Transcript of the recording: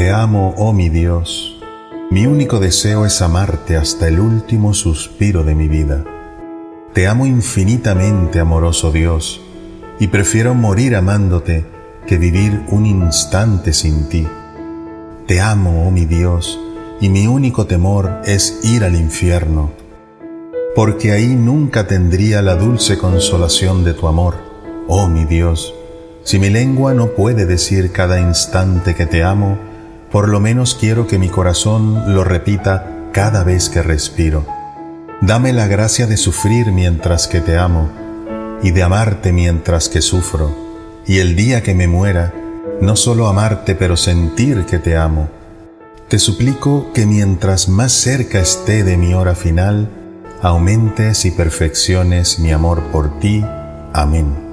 Te amo, oh mi Dios. Mi único deseo es amarte hasta el último suspiro de mi vida. Te amo infinitamente, amoroso Dios, y prefiero morir amándote que vivir un instante sin ti. Te amo, oh mi Dios, y mi único temor es ir al infierno, porque ahí nunca tendría la dulce consolación de tu amor, oh mi Dios. Si mi lengua no puede decir cada instante que te amo, por lo menos quiero que mi corazón lo repita cada vez que respiro. Dame la gracia de sufrir mientras que te amo y de amarte mientras que sufro, y el día que me muera, no solo amarte, pero sentir que te amo. Te suplico que mientras más cerca esté de mi hora final, aumentes y perfecciones mi amor por ti. Amén.